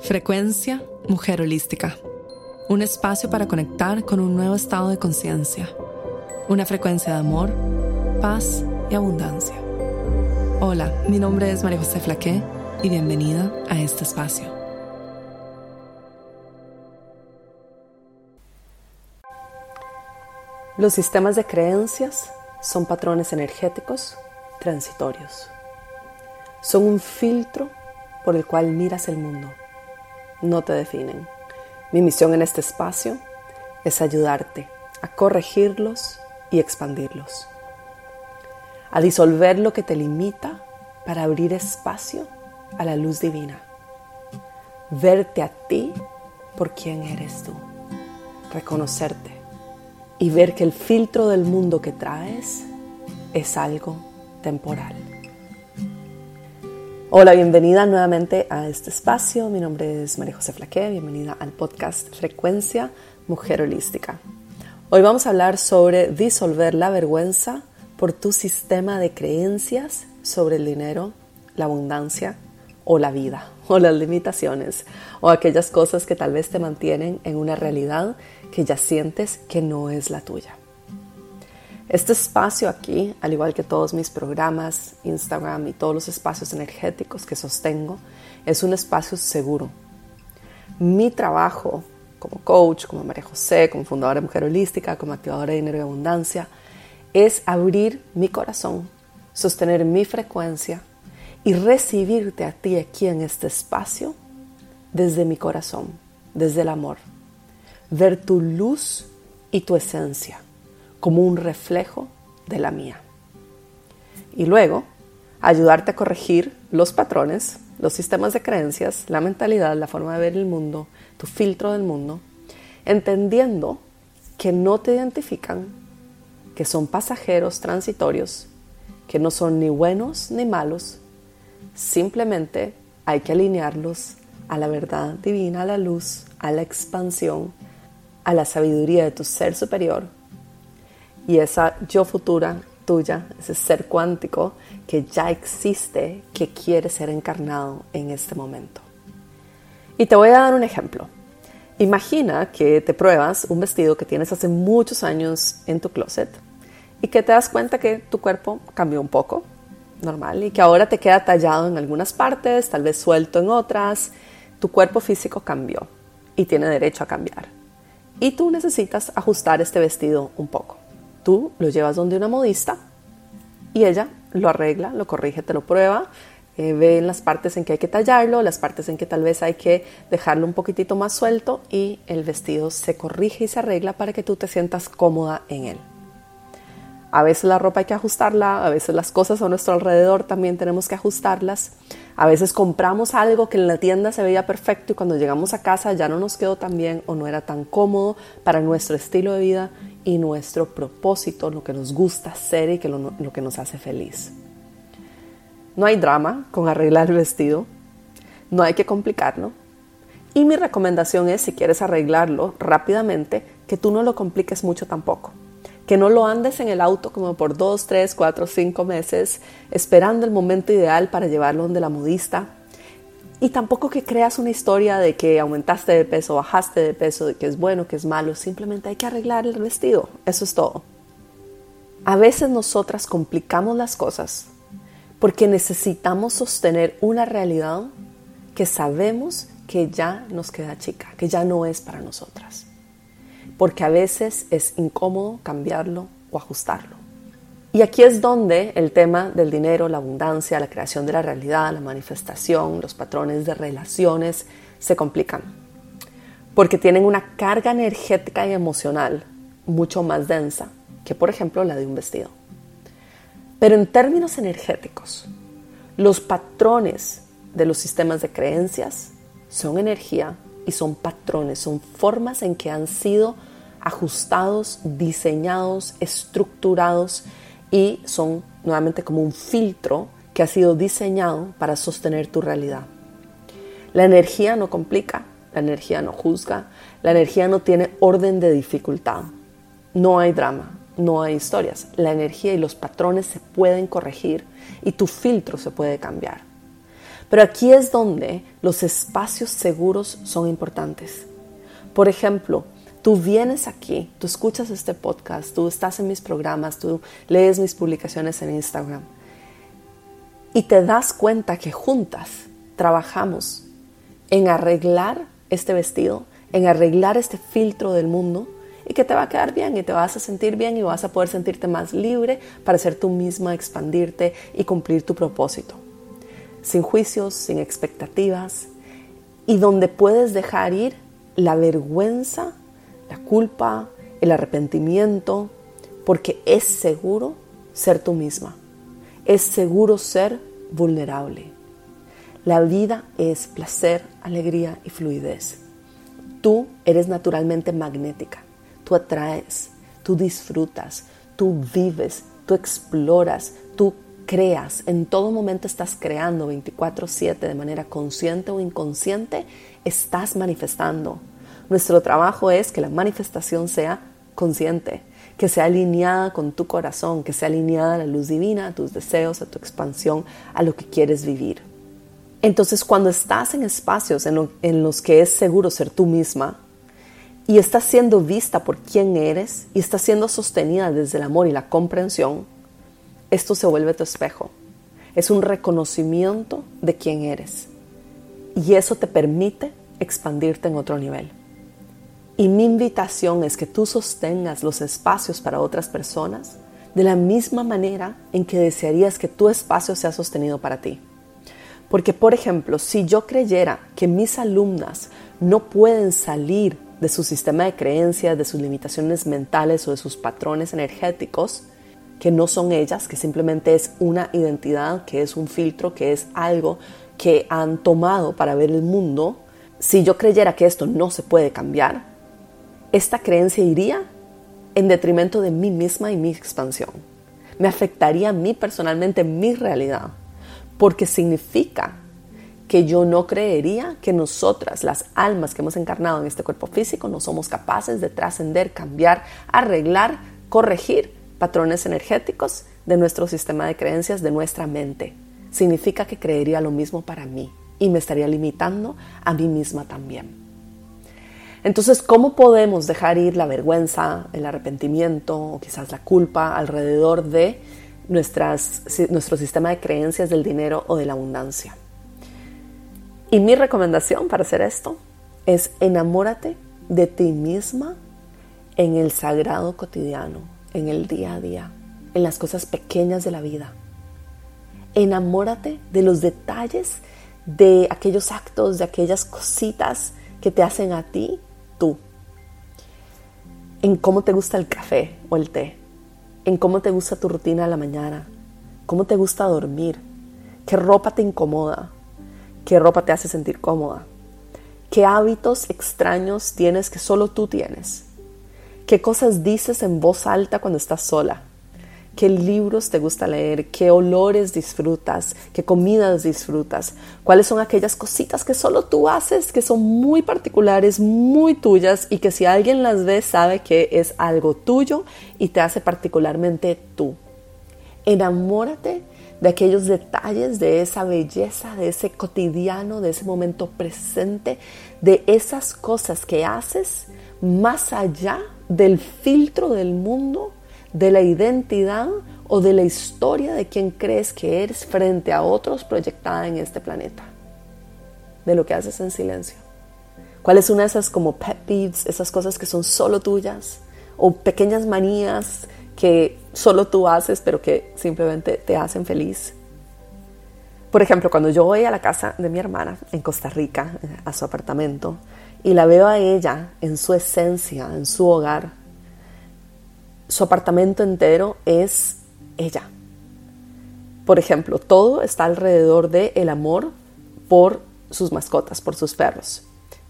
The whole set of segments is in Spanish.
Frecuencia Mujer Holística. Un espacio para conectar con un nuevo estado de conciencia. Una frecuencia de amor, paz y abundancia. Hola, mi nombre es María José Flaqué y bienvenida a este espacio. Los sistemas de creencias son patrones energéticos transitorios. Son un filtro por el cual miras el mundo no te definen. Mi misión en este espacio es ayudarte a corregirlos y expandirlos, a disolver lo que te limita para abrir espacio a la luz divina, verte a ti por quien eres tú, reconocerte y ver que el filtro del mundo que traes es algo temporal. Hola, bienvenida nuevamente a este espacio. Mi nombre es María José Flaque, bienvenida al podcast Frecuencia Mujer Holística. Hoy vamos a hablar sobre disolver la vergüenza por tu sistema de creencias sobre el dinero, la abundancia o la vida o las limitaciones o aquellas cosas que tal vez te mantienen en una realidad que ya sientes que no es la tuya. Este espacio aquí, al igual que todos mis programas, Instagram y todos los espacios energéticos que sostengo, es un espacio seguro. Mi trabajo como coach, como María José, como fundadora de Mujer Holística, como activadora de dinero y abundancia, es abrir mi corazón, sostener mi frecuencia y recibirte a ti aquí en este espacio desde mi corazón, desde el amor. Ver tu luz y tu esencia como un reflejo de la mía. Y luego, ayudarte a corregir los patrones, los sistemas de creencias, la mentalidad, la forma de ver el mundo, tu filtro del mundo, entendiendo que no te identifican, que son pasajeros transitorios, que no son ni buenos ni malos, simplemente hay que alinearlos a la verdad divina, a la luz, a la expansión, a la sabiduría de tu ser superior y esa yo futura tuya, ese ser cuántico que ya existe, que quiere ser encarnado en este momento. Y te voy a dar un ejemplo. Imagina que te pruebas un vestido que tienes hace muchos años en tu closet y que te das cuenta que tu cuerpo cambió un poco, normal, y que ahora te queda tallado en algunas partes, tal vez suelto en otras. Tu cuerpo físico cambió y tiene derecho a cambiar. Y tú necesitas ajustar este vestido un poco. Tú lo llevas donde una modista y ella lo arregla, lo corrige, te lo prueba, eh, ve en las partes en que hay que tallarlo, las partes en que tal vez hay que dejarlo un poquitito más suelto y el vestido se corrige y se arregla para que tú te sientas cómoda en él. A veces la ropa hay que ajustarla, a veces las cosas a nuestro alrededor también tenemos que ajustarlas. A veces compramos algo que en la tienda se veía perfecto y cuando llegamos a casa ya no nos quedó tan bien o no era tan cómodo para nuestro estilo de vida y nuestro propósito, lo que nos gusta hacer y que lo, lo que nos hace feliz. No hay drama con arreglar el vestido, no hay que complicarlo. Y mi recomendación es, si quieres arreglarlo rápidamente, que tú no lo compliques mucho tampoco. Que no lo andes en el auto como por dos, tres, cuatro, cinco meses esperando el momento ideal para llevarlo donde la modista y tampoco que creas una historia de que aumentaste de peso, bajaste de peso, de que es bueno, que es malo. Simplemente hay que arreglar el vestido. Eso es todo. A veces nosotras complicamos las cosas porque necesitamos sostener una realidad que sabemos que ya nos queda chica, que ya no es para nosotras. Porque a veces es incómodo cambiarlo o ajustarlo. Y aquí es donde el tema del dinero, la abundancia, la creación de la realidad, la manifestación, los patrones de relaciones se complican. Porque tienen una carga energética y emocional mucho más densa que, por ejemplo, la de un vestido. Pero en términos energéticos, los patrones de los sistemas de creencias son energía y son patrones, son formas en que han sido ajustados, diseñados, estructurados y son nuevamente como un filtro que ha sido diseñado para sostener tu realidad. La energía no complica, la energía no juzga, la energía no tiene orden de dificultad. No hay drama, no hay historias. La energía y los patrones se pueden corregir y tu filtro se puede cambiar. Pero aquí es donde los espacios seguros son importantes. Por ejemplo, tú vienes aquí, tú escuchas este podcast, tú estás en mis programas, tú lees mis publicaciones en Instagram y te das cuenta que juntas trabajamos en arreglar este vestido, en arreglar este filtro del mundo y que te va a quedar bien y te vas a sentir bien y vas a poder sentirte más libre para ser tú misma, expandirte y cumplir tu propósito. Sin juicios, sin expectativas y donde puedes dejar ir la vergüenza, la culpa, el arrepentimiento, porque es seguro ser tú misma. Es seguro ser vulnerable. La vida es placer, alegría y fluidez. Tú eres naturalmente magnética. Tú atraes, tú disfrutas, tú vives, tú exploras, tú creas. En todo momento estás creando 24/7 de manera consciente o inconsciente. Estás manifestando. Nuestro trabajo es que la manifestación sea consciente, que sea alineada con tu corazón, que sea alineada a la luz divina, a tus deseos, a tu expansión, a lo que quieres vivir. Entonces, cuando estás en espacios en, los que es seguro ser tú misma, y estás siendo vista por quien eres y estás siendo sostenida desde el amor y la comprensión, esto se vuelve tu espejo. Es un reconocimiento de quién eres. Y eso te permite expandirte en otro nivel. Y mi invitación es que tú sostengas los espacios para otras personas de la misma manera en que desearías que tu espacio sea sostenido para ti. Porque, por ejemplo, si yo creyera que mis alumnas no pueden salir de su sistema de creencias, de sus limitaciones mentales o de sus patrones energéticos, que no son ellas, que simplemente es una identidad, que es un filtro, que es algo que han tomado para ver el mundo, si yo creyera que esto no se puede cambiar, esta creencia iría en detrimento de mí misma y mi expansión. Me afectaría a mí personalmente mi realidad, porque significa que yo no creería que nosotras, las almas que hemos encarnado en este cuerpo físico, no somos capaces de trascender, cambiar, arreglar, corregir patrones energéticos de nuestro sistema de creencias, de nuestra mente. Significa que creería lo mismo para mí y me estaría limitando a mí misma también. Entonces, ¿cómo podemos dejar ir la vergüenza, el arrepentimiento o quizás la culpa alrededor de nuestro sistema de creencias del dinero o de la abundancia? Y mi recomendación para hacer esto es enamórate de ti misma en el sagrado cotidiano, en el día a día, en las cosas pequeñas de la vida. Enamórate de los detalles de aquellos actos, de aquellas cositas que te hacen a ti tú. En cómo te gusta el café o el té, en cómo te gusta tu rutina de la mañana, cómo te gusta dormir, qué ropa te incomoda, ¿Qué ropa te hace sentir cómoda? ¿Qué hábitos extraños tienes que solo tú tienes? ¿Qué cosas dices en voz alta cuando estás sola? ¿Qué libros te gusta leer? ¿Qué olores disfrutas? ¿Qué comidas disfrutas? ¿Cuáles son aquellas cositas que solo tú haces, que son muy particulares, muy tuyas y que si alguien las ve sabe que es algo tuyo y te hace particularmente tú? Enamórate de aquellos detalles, de esa belleza, de ese cotidiano, de ese momento presente, de esas cosas que haces más allá del filtro del mundo, de la identidad o de la historia de quien crees que eres frente a otros proyectada en este planeta, de lo que haces en silencio. ¿Cuál es una de esas como pet peeves, esas cosas que son solo tuyas? O pequeñas manías que solo tú haces, pero que simplemente te hacen feliz. Por ejemplo, cuando yo voy a la casa de mi hermana en Costa Rica, a su apartamento, y la veo a ella en su esencia, en su hogar, su apartamento entero es ella. Por ejemplo, todo está alrededor de el amor por sus mascotas, por sus perros.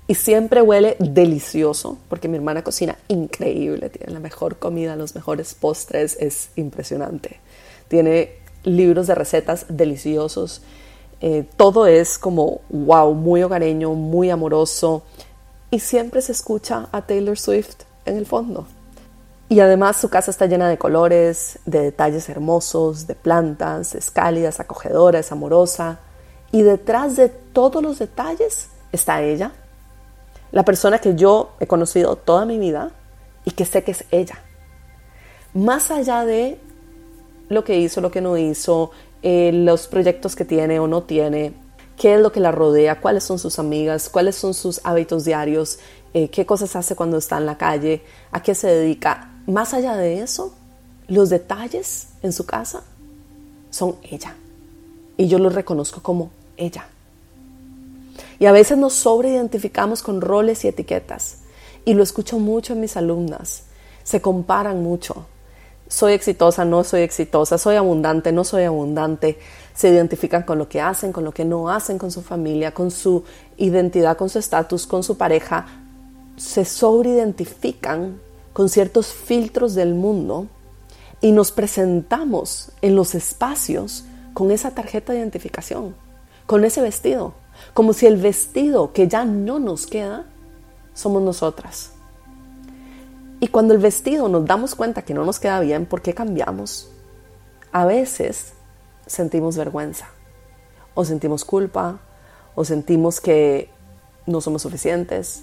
Y siempre huele delicioso, porque mi hermana cocina increíble, tiene la mejor comida, los mejores postres, es impresionante. Tiene libros de recetas deliciosos. Eh, todo es como, wow, muy hogareño, muy amoroso. Y siempre se escucha a Taylor Swift en el fondo. Y además su casa está llena de colores, de detalles hermosos, de plantas, es cálida, es acogedora, es amorosa. Y detrás de todos los detalles está ella, la persona que yo he conocido toda mi vida y que sé que es ella. Más allá de lo que hizo, lo que no hizo, eh, los proyectos que tiene o no tiene, qué es lo que la rodea, cuáles son sus amigas, cuáles son sus hábitos diarios, eh, qué cosas hace cuando está en la calle, a qué se dedica. Más allá de eso, los detalles en su casa son ella. Y yo los reconozco como ella. Y a veces nos sobreidentificamos con roles y etiquetas. Y lo escucho mucho en mis alumnas. Se comparan mucho. Soy exitosa, no soy exitosa, soy abundante, no soy abundante. Se identifican con lo que hacen, con lo que no hacen, con su familia, con su identidad, con su estatus, con su pareja. Se sobreidentifican con ciertos filtros del mundo y nos presentamos en los espacios con esa tarjeta de identificación, con ese vestido, como si el vestido que ya no nos queda somos nosotras. Y cuando el vestido nos damos cuenta que no nos queda bien, ¿por qué cambiamos? A veces sentimos vergüenza, o sentimos culpa, o sentimos que no somos suficientes,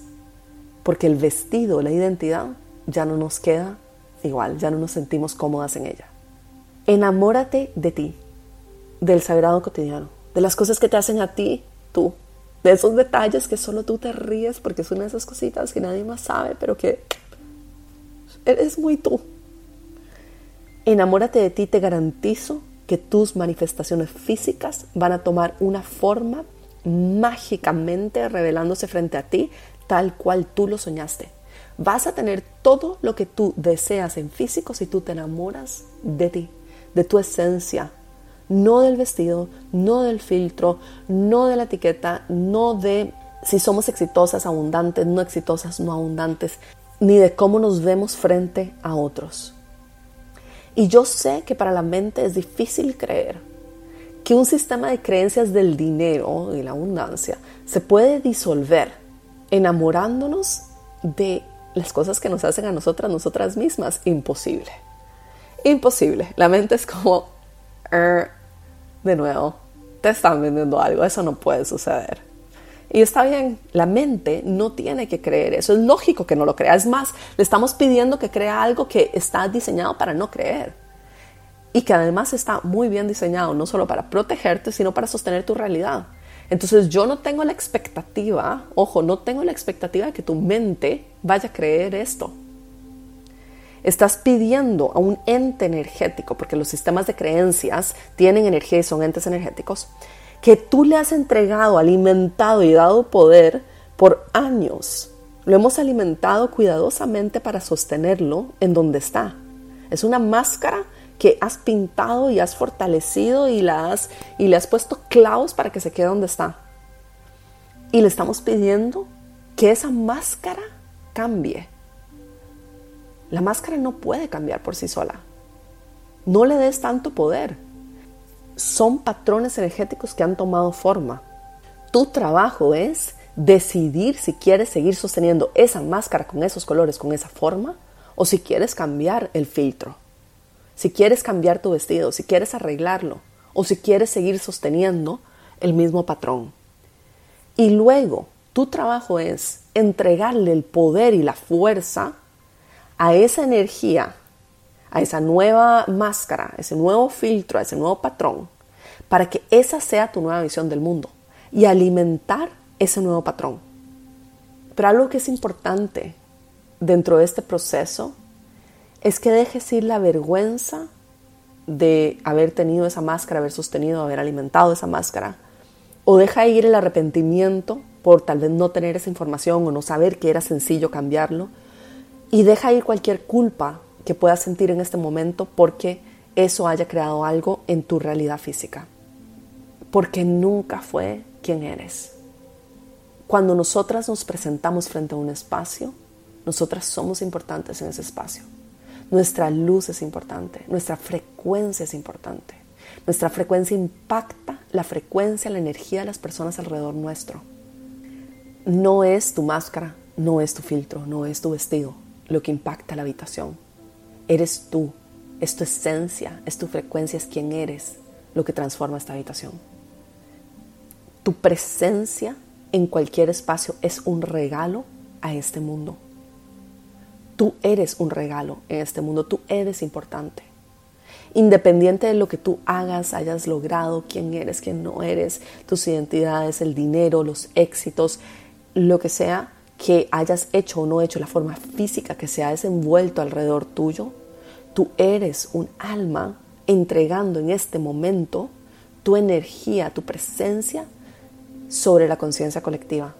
porque el vestido, la identidad, ya no nos queda igual, ya no nos sentimos cómodas en ella. Enamórate de ti, del sagrado cotidiano, de las cosas que te hacen a ti, tú, de esos detalles que solo tú te ríes porque son esas cositas que nadie más sabe, pero que eres muy tú. Enamórate de ti, te garantizo que tus manifestaciones físicas van a tomar una forma mágicamente revelándose frente a ti tal cual tú lo soñaste. Vas a tener todo lo que tú deseas en físico si tú te enamoras de ti, de tu esencia, no del vestido, no del filtro, no de la etiqueta, no de si somos exitosas, abundantes, no exitosas, no abundantes, ni de cómo nos vemos frente a otros. Y yo sé que para la mente es difícil creer que un sistema de creencias del dinero y la abundancia se puede disolver enamorándonos de las cosas que nos hacen a nosotras, nosotras mismas. Imposible. Imposible. La mente es como, er, de nuevo, te están vendiendo algo, eso no puede suceder. Y está bien, la mente no tiene que creer eso, es lógico que no lo crea. Es más, le estamos pidiendo que crea algo que está diseñado para no creer. Y que además está muy bien diseñado, no solo para protegerte, sino para sostener tu realidad. Entonces yo no tengo la expectativa, ojo, no tengo la expectativa de que tu mente vaya a creer esto. Estás pidiendo a un ente energético, porque los sistemas de creencias tienen energía y son entes energéticos, que tú le has entregado, alimentado y dado poder por años. Lo hemos alimentado cuidadosamente para sostenerlo en donde está. Es una máscara que has pintado y has fortalecido y, la has, y le has puesto clavos para que se quede donde está. Y le estamos pidiendo que esa máscara cambie. La máscara no puede cambiar por sí sola. No le des tanto poder. Son patrones energéticos que han tomado forma. Tu trabajo es decidir si quieres seguir sosteniendo esa máscara con esos colores, con esa forma, o si quieres cambiar el filtro si quieres cambiar tu vestido, si quieres arreglarlo o si quieres seguir sosteniendo el mismo patrón. Y luego, tu trabajo es entregarle el poder y la fuerza a esa energía, a esa nueva máscara, a ese nuevo filtro, a ese nuevo patrón, para que esa sea tu nueva visión del mundo y alimentar ese nuevo patrón. Pero algo que es importante dentro de este proceso es que dejes ir la vergüenza de haber tenido esa máscara, haber sostenido, haber alimentado esa máscara. O deja ir el arrepentimiento por tal vez no tener esa información o no saber que era sencillo cambiarlo. Y deja ir cualquier culpa que puedas sentir en este momento porque eso haya creado algo en tu realidad física. Porque nunca fue quien eres. Cuando nosotras nos presentamos frente a un espacio, nosotras somos importantes en ese espacio. Nuestra luz es importante, nuestra frecuencia es importante. Nuestra frecuencia impacta la frecuencia, la energía de las personas alrededor nuestro. No es tu máscara, no es tu filtro, no es tu vestido lo que impacta la habitación. Eres tú, es tu esencia, es tu frecuencia, es quien eres lo que transforma esta habitación. Tu presencia en cualquier espacio es un regalo a este mundo. Tú eres un regalo en este mundo, tú eres importante. Independiente de lo que tú hagas, hayas logrado, quién eres, quién no eres, tus identidades, el dinero, los éxitos, lo que sea que hayas hecho o no hecho, la forma física que se ha desenvuelto alrededor tuyo, tú eres un alma entregando en este momento tu energía, tu presencia sobre la conciencia colectiva.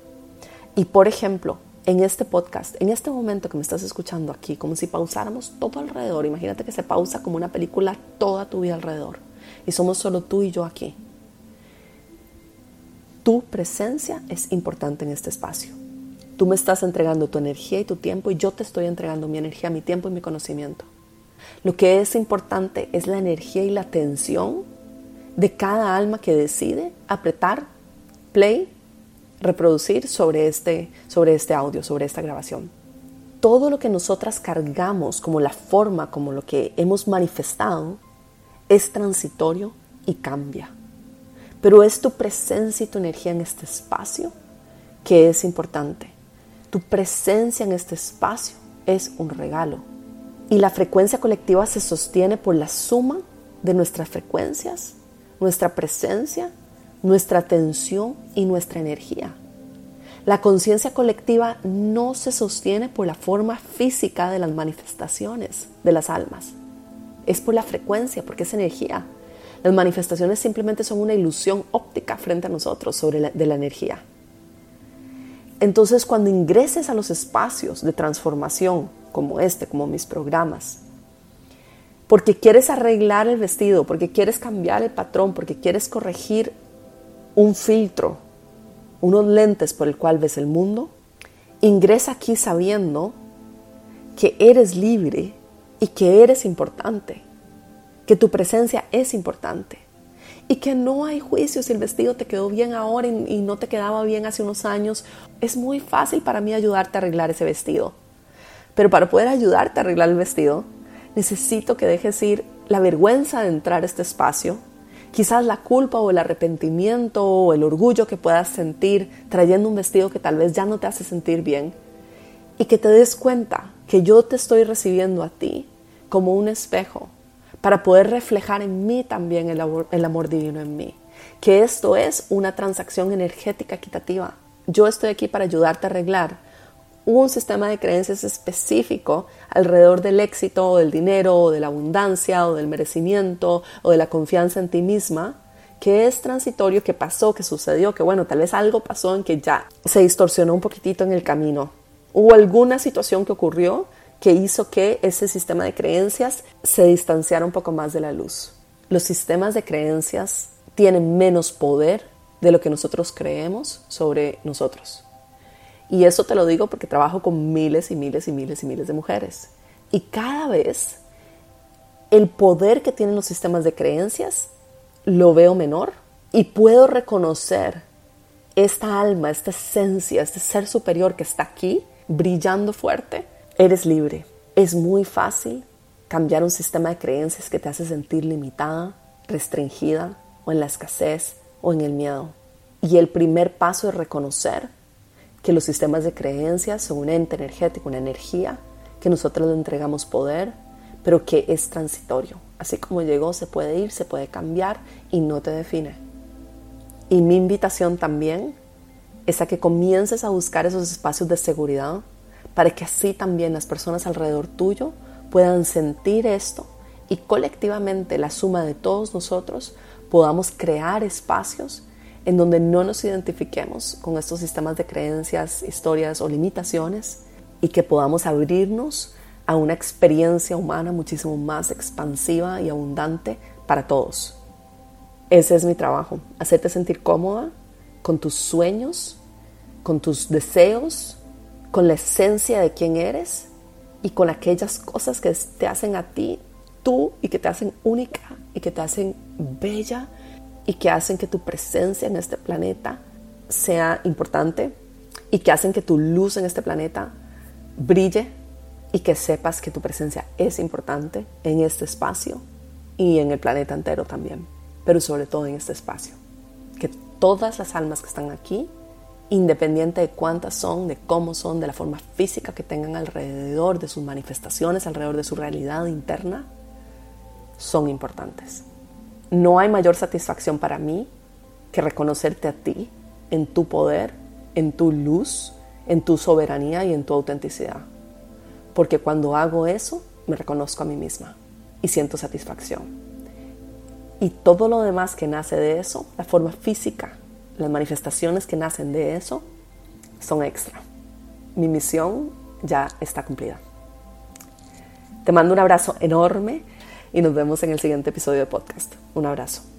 Y por ejemplo, en este podcast, en este momento que me estás escuchando aquí, como si pausáramos todo alrededor, imagínate que se pausa como una película toda tu vida alrededor y somos solo tú y yo aquí. Tu presencia es importante en este espacio. Tú me estás entregando tu energía y tu tiempo y yo te estoy entregando mi energía, mi tiempo y mi conocimiento. Lo que es importante es la energía y la atención de cada alma que decide apretar play, reproducir sobre este, sobre este audio, sobre esta grabación. Todo lo que nosotras cargamos como la forma, como lo que hemos manifestado, es transitorio y cambia. Pero es tu presencia y tu energía en este espacio que es importante. Tu presencia en este espacio es un regalo. Y la frecuencia colectiva se sostiene por la suma de nuestras frecuencias, nuestra presencia nuestra atención y nuestra energía. La conciencia colectiva no se sostiene por la forma física de las manifestaciones de las almas, es por la frecuencia, porque es energía. Las manifestaciones simplemente son una ilusión óptica frente a nosotros sobre la, de la energía. Entonces, cuando ingreses a los espacios de transformación como este, como mis programas, porque quieres arreglar el vestido, porque quieres cambiar el patrón, porque quieres corregir un filtro, unos lentes por el cual ves el mundo, ingresa aquí sabiendo que eres libre y que eres importante, que tu presencia es importante y que no hay juicio si el vestido te quedó bien ahora y no te quedaba bien hace unos años. Es muy fácil para mí ayudarte a arreglar ese vestido. Pero para poder ayudarte a arreglar el vestido, necesito que dejes ir la vergüenza de entrar a este espacio, quizás la culpa o el arrepentimiento o el orgullo que puedas sentir trayendo un vestido que tal vez ya no te hace sentir bien y que te des cuenta que yo te estoy recibiendo a ti como un espejo para poder reflejar en mí también el amor, el amor divino en mí. Que esto es una transacción energética equitativa. Yo estoy aquí para ayudarte a arreglar un sistema de creencias específico alrededor del éxito del dinero de la abundancia o del merecimiento o de la confianza en ti misma, que es transitorio, que pasó, que sucedió, que bueno, tal vez algo pasó en que ya se distorsionó un poquitito en el camino. Hubo alguna situación que ocurrió que hizo que ese sistema de creencias se distanciara un poco más de la luz. Los sistemas de creencias tienen menos poder de lo que nosotros creemos sobre nosotros. Y eso te lo digo porque trabajo con miles y miles y miles y miles de mujeres. Y cada vez el poder que tienen los sistemas de creencias lo veo menor y puedo reconocer esta alma, esta esencia, este ser superior que está aquí brillando fuerte. Eres libre. Es muy fácil cambiar un sistema de creencias que te hace sentir limitada, restringida o en la escasez o en el miedo. Y el primer paso es reconocer que los sistemas de creencias son un ente energético, una energía, que nosotros le entregamos poder, pero que es transitorio. Así como llegó, se puede ir, se puede cambiar y no te define. Y mi invitación también es a que comiences a buscar esos espacios de seguridad para que así también las personas alrededor tuyo puedan sentir esto y colectivamente la suma de todos nosotros podamos crear espacios en donde no nos identifiquemos con estos sistemas de creencias, historias o limitaciones y que podamos abrirnos a una experiencia humana muchísimo más expansiva y abundante para todos. Ese es mi trabajo, hacerte sentir cómoda con tus sueños, con tus deseos, con la esencia de quién eres y con aquellas cosas que te hacen a ti tú y que te hacen única y que te hacen bella y que hacen que tu presencia en este planeta sea importante y que hacen que tu luz en este planeta brille y que sepas que tu presencia es importante en este espacio y en el planeta entero también, pero sobre todo en este espacio. Que todas las almas que están aquí, independiente de cuántas son, de cómo son, de la forma física que tengan alrededor, de sus manifestaciones, alrededor de su realidad interna, son importantes. No hay mayor satisfacción para mí que reconocerte a ti en tu poder, en tu luz, en tu soberanía y en tu autenticidad. Porque cuando hago eso, me reconozco a mí misma y siento satisfacción. Y todo lo demás que nace de eso, la forma física, las manifestaciones que nacen de eso, son extra. Mi misión ya está cumplida. Te mando un abrazo enorme y nos vemos en el siguiente episodio de podcast. Un abrazo.